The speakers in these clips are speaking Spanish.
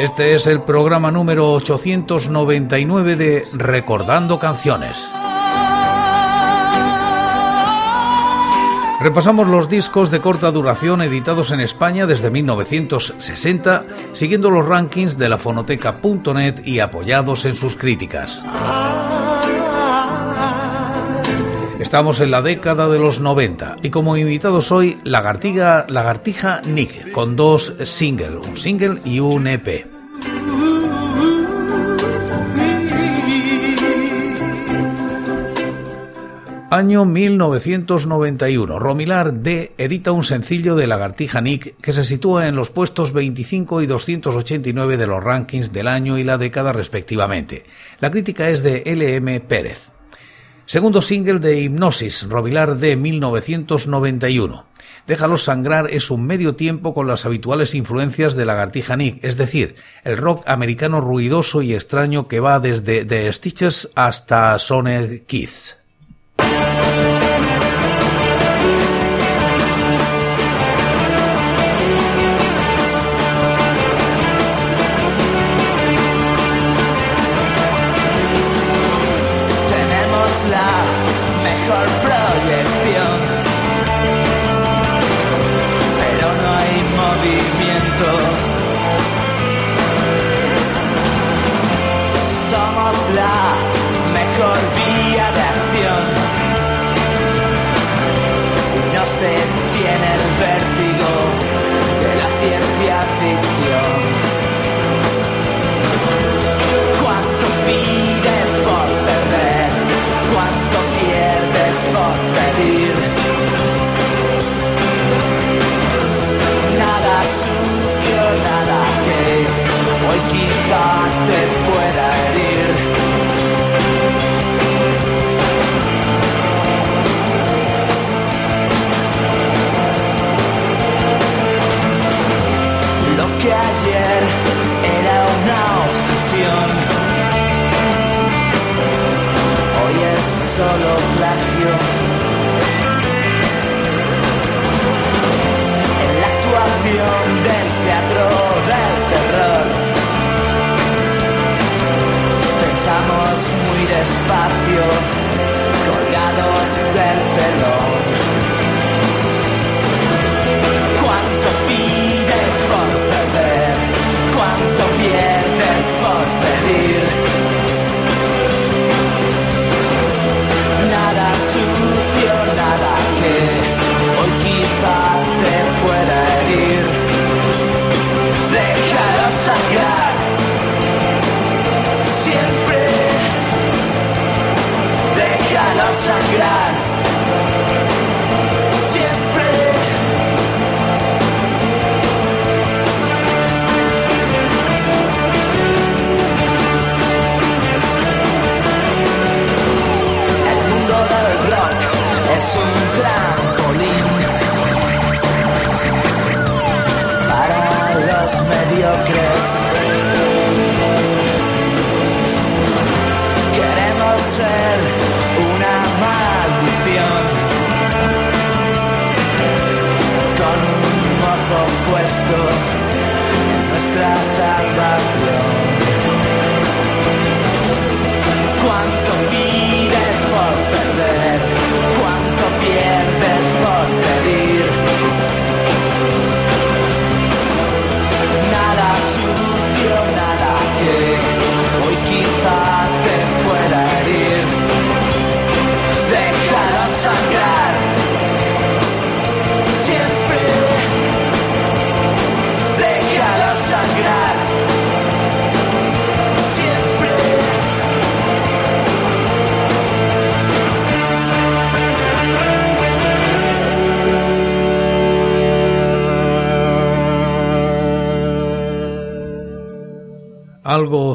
Este es el programa número 899 de Recordando Canciones. Repasamos los discos de corta duración editados en España desde 1960, siguiendo los rankings de la fonoteca.net y apoyados en sus críticas. Estamos en la década de los 90 y como invitados hoy Lagartiga, Lagartija Nick con dos singles, un single y un EP. Año 1991. Romilar D edita un sencillo de Lagartija Nick que se sitúa en los puestos 25 y 289 de los rankings del año y la década respectivamente. La crítica es de LM Pérez. Segundo single de Hipnosis, Robilar de 1991. Déjalo sangrar es un medio tiempo con las habituales influencias de Lagartija Nick, es decir, el rock americano ruidoso y extraño que va desde The Stitches hasta Sonic Keith.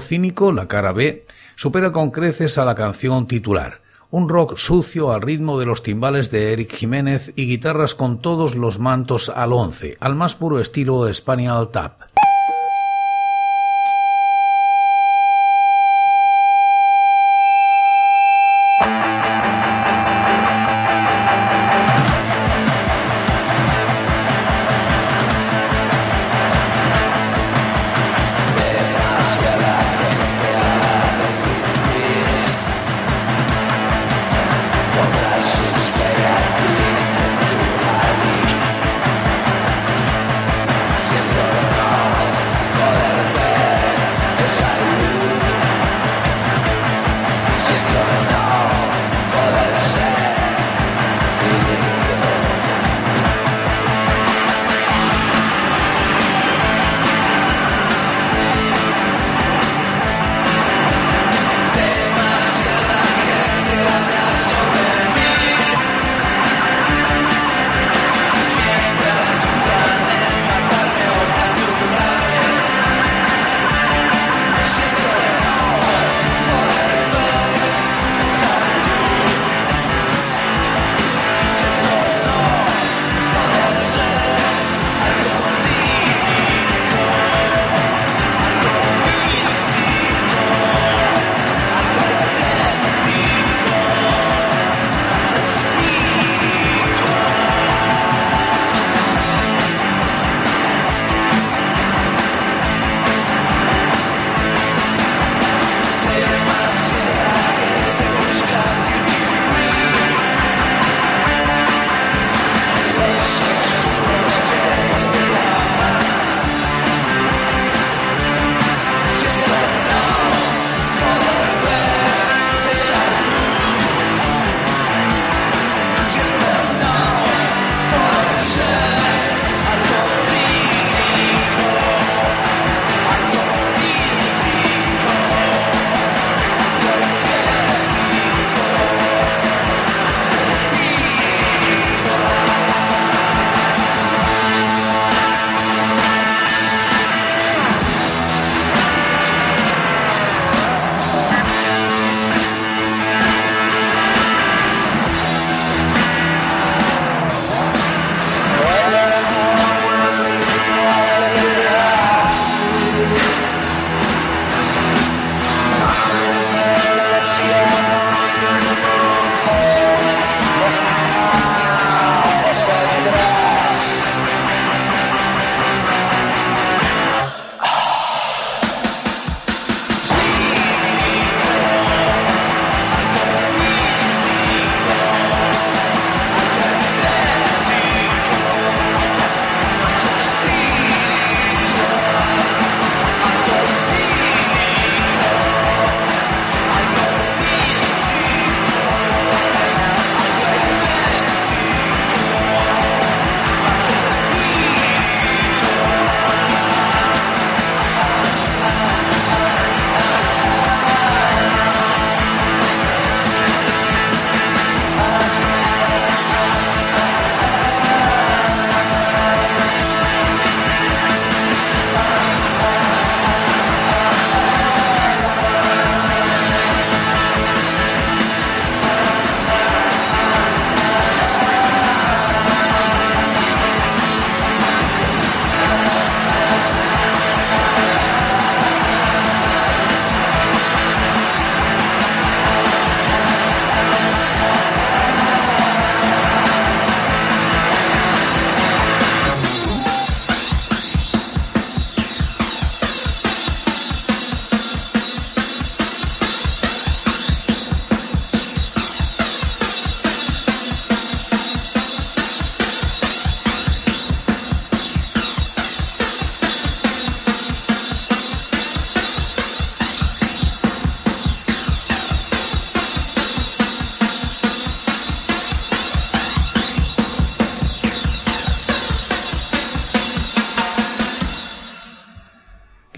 Cínico, la cara B, supera con creces a la canción titular. Un rock sucio al ritmo de los timbales de Eric Jiménez y guitarras con todos los mantos al once, al más puro estilo Spaniel Tap.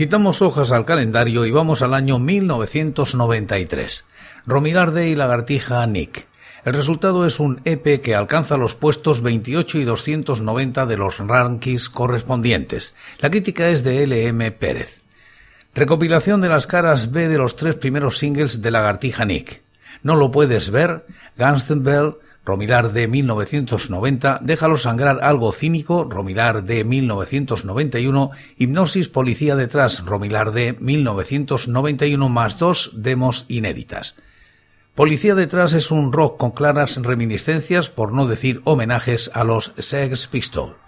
Quitamos hojas al calendario y vamos al año 1993. Romilarde y Lagartija Nick. El resultado es un EP que alcanza los puestos 28 y 290 de los rankings correspondientes. La crítica es de LM Pérez. Recopilación de las caras B de los tres primeros singles de Lagartija Nick. No lo puedes ver, Bell, Romilar de 1990, Déjalo sangrar algo cínico, Romilar de 1991, Hipnosis Policía detrás, Romilar de 1991 más dos demos inéditas. Policía detrás es un rock con claras reminiscencias, por no decir homenajes a los Sex Pistols.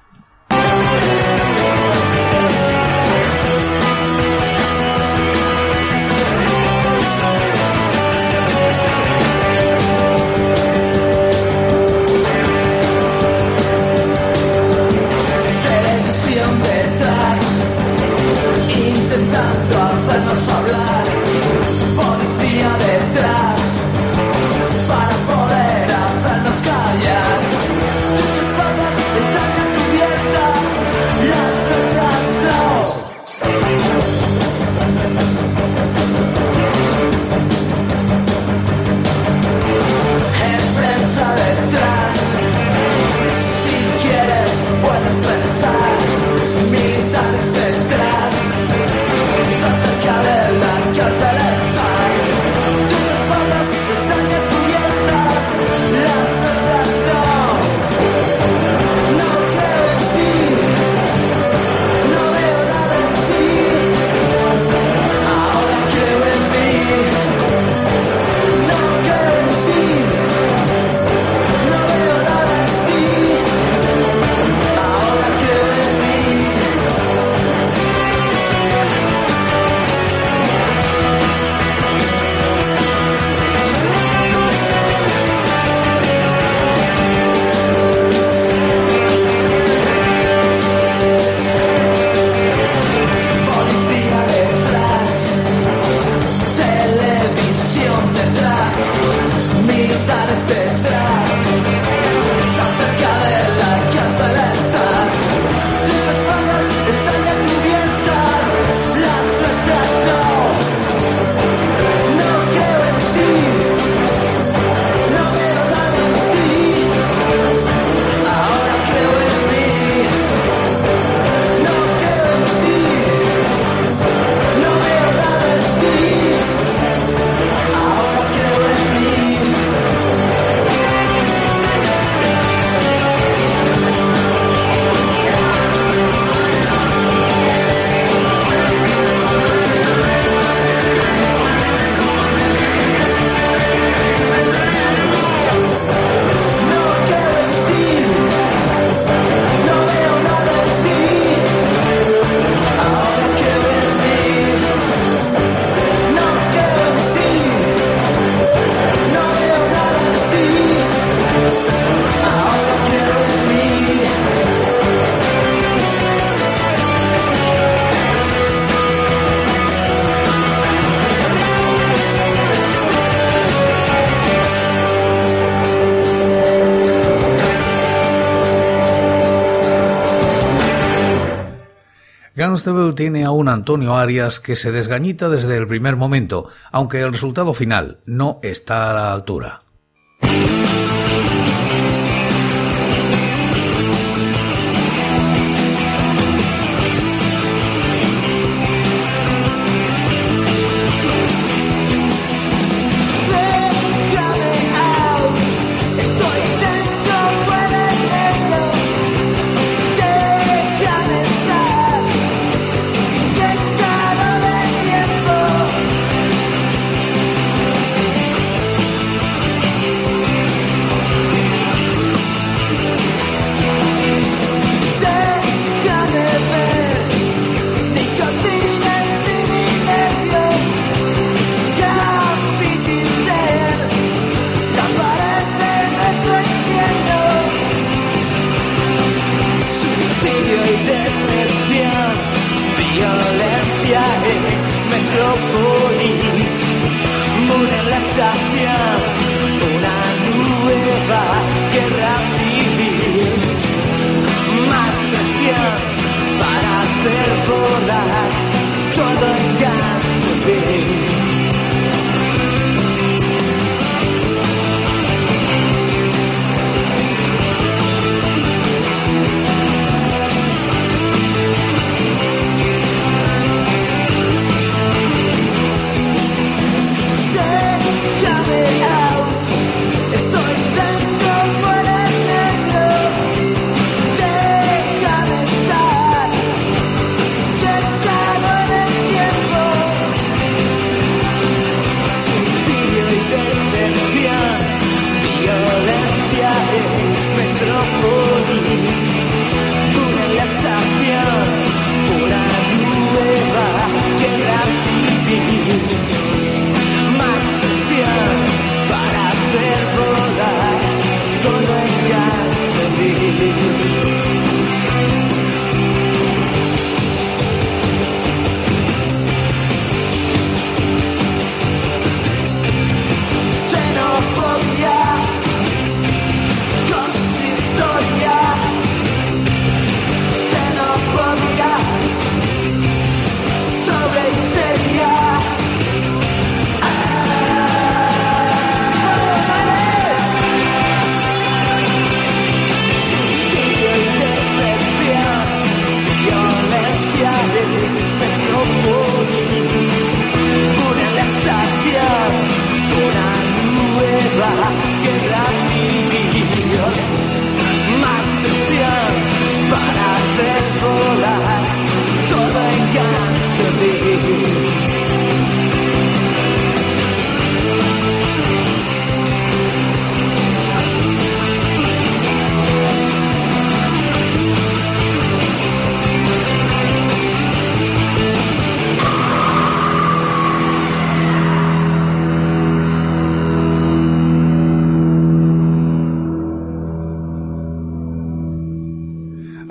Constable tiene a un Antonio Arias que se desgañita desde el primer momento, aunque el resultado final no está a la altura.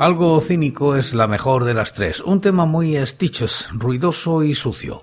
Algo cínico es la mejor de las tres, un tema muy stitches, ruidoso y sucio.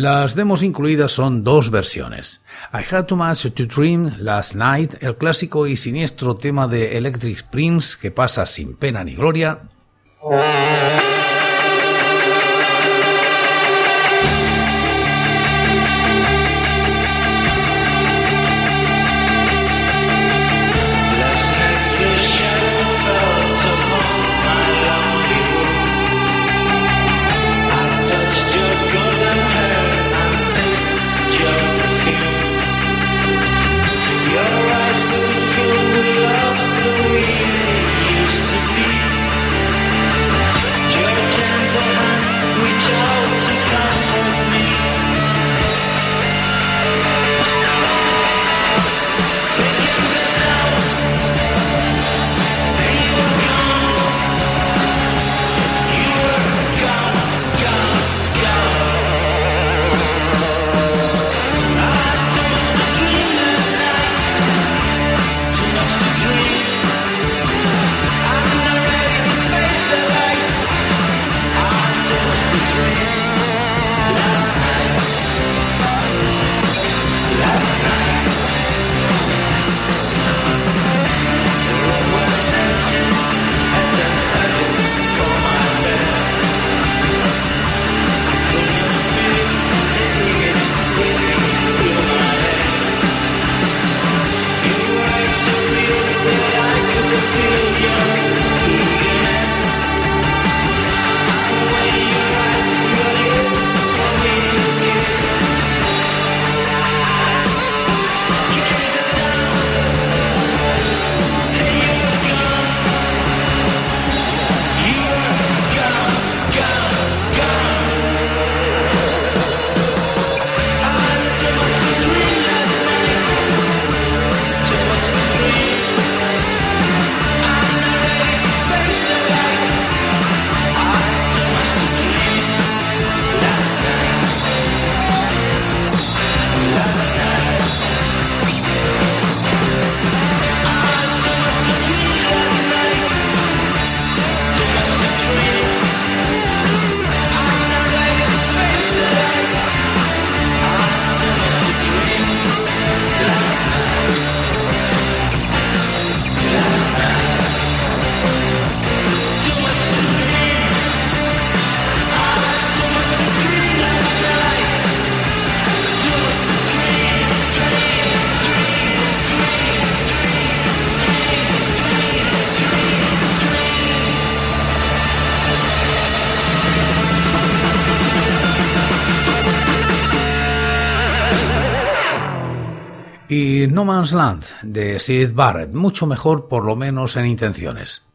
Las demos incluidas son dos versiones. I Had Too Much to Dream Last Night, el clásico y siniestro tema de Electric Prince que pasa sin pena ni gloria. No Man's Land de Sid Barrett, mucho mejor por lo menos en intenciones.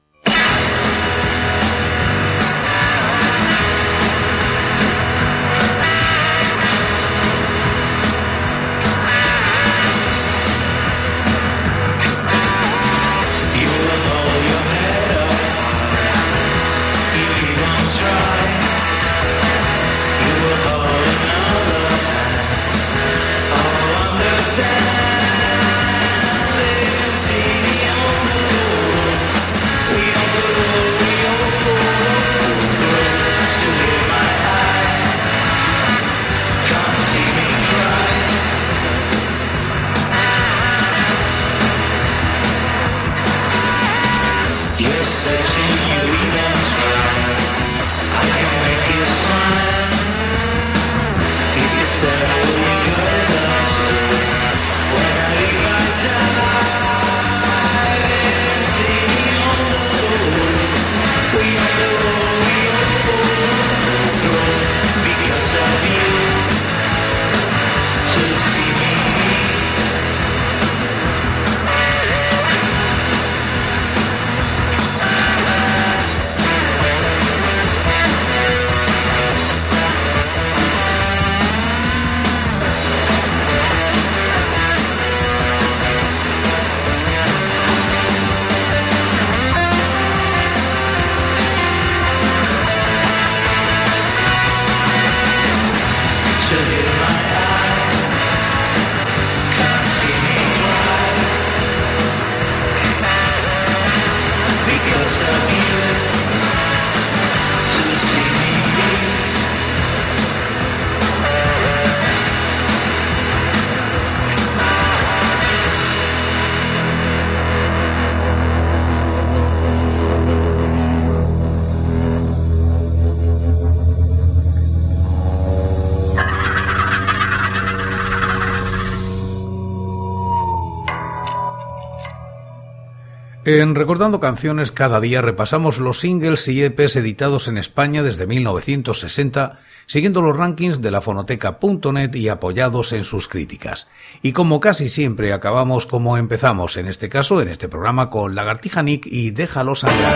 En Recordando Canciones cada día repasamos los singles y EPs editados en España desde 1960, siguiendo los rankings de la fonoteca.net y apoyados en sus críticas. Y como casi siempre acabamos como empezamos, en este caso, en este programa, con Lagartija Nick y Déjalo sangrar.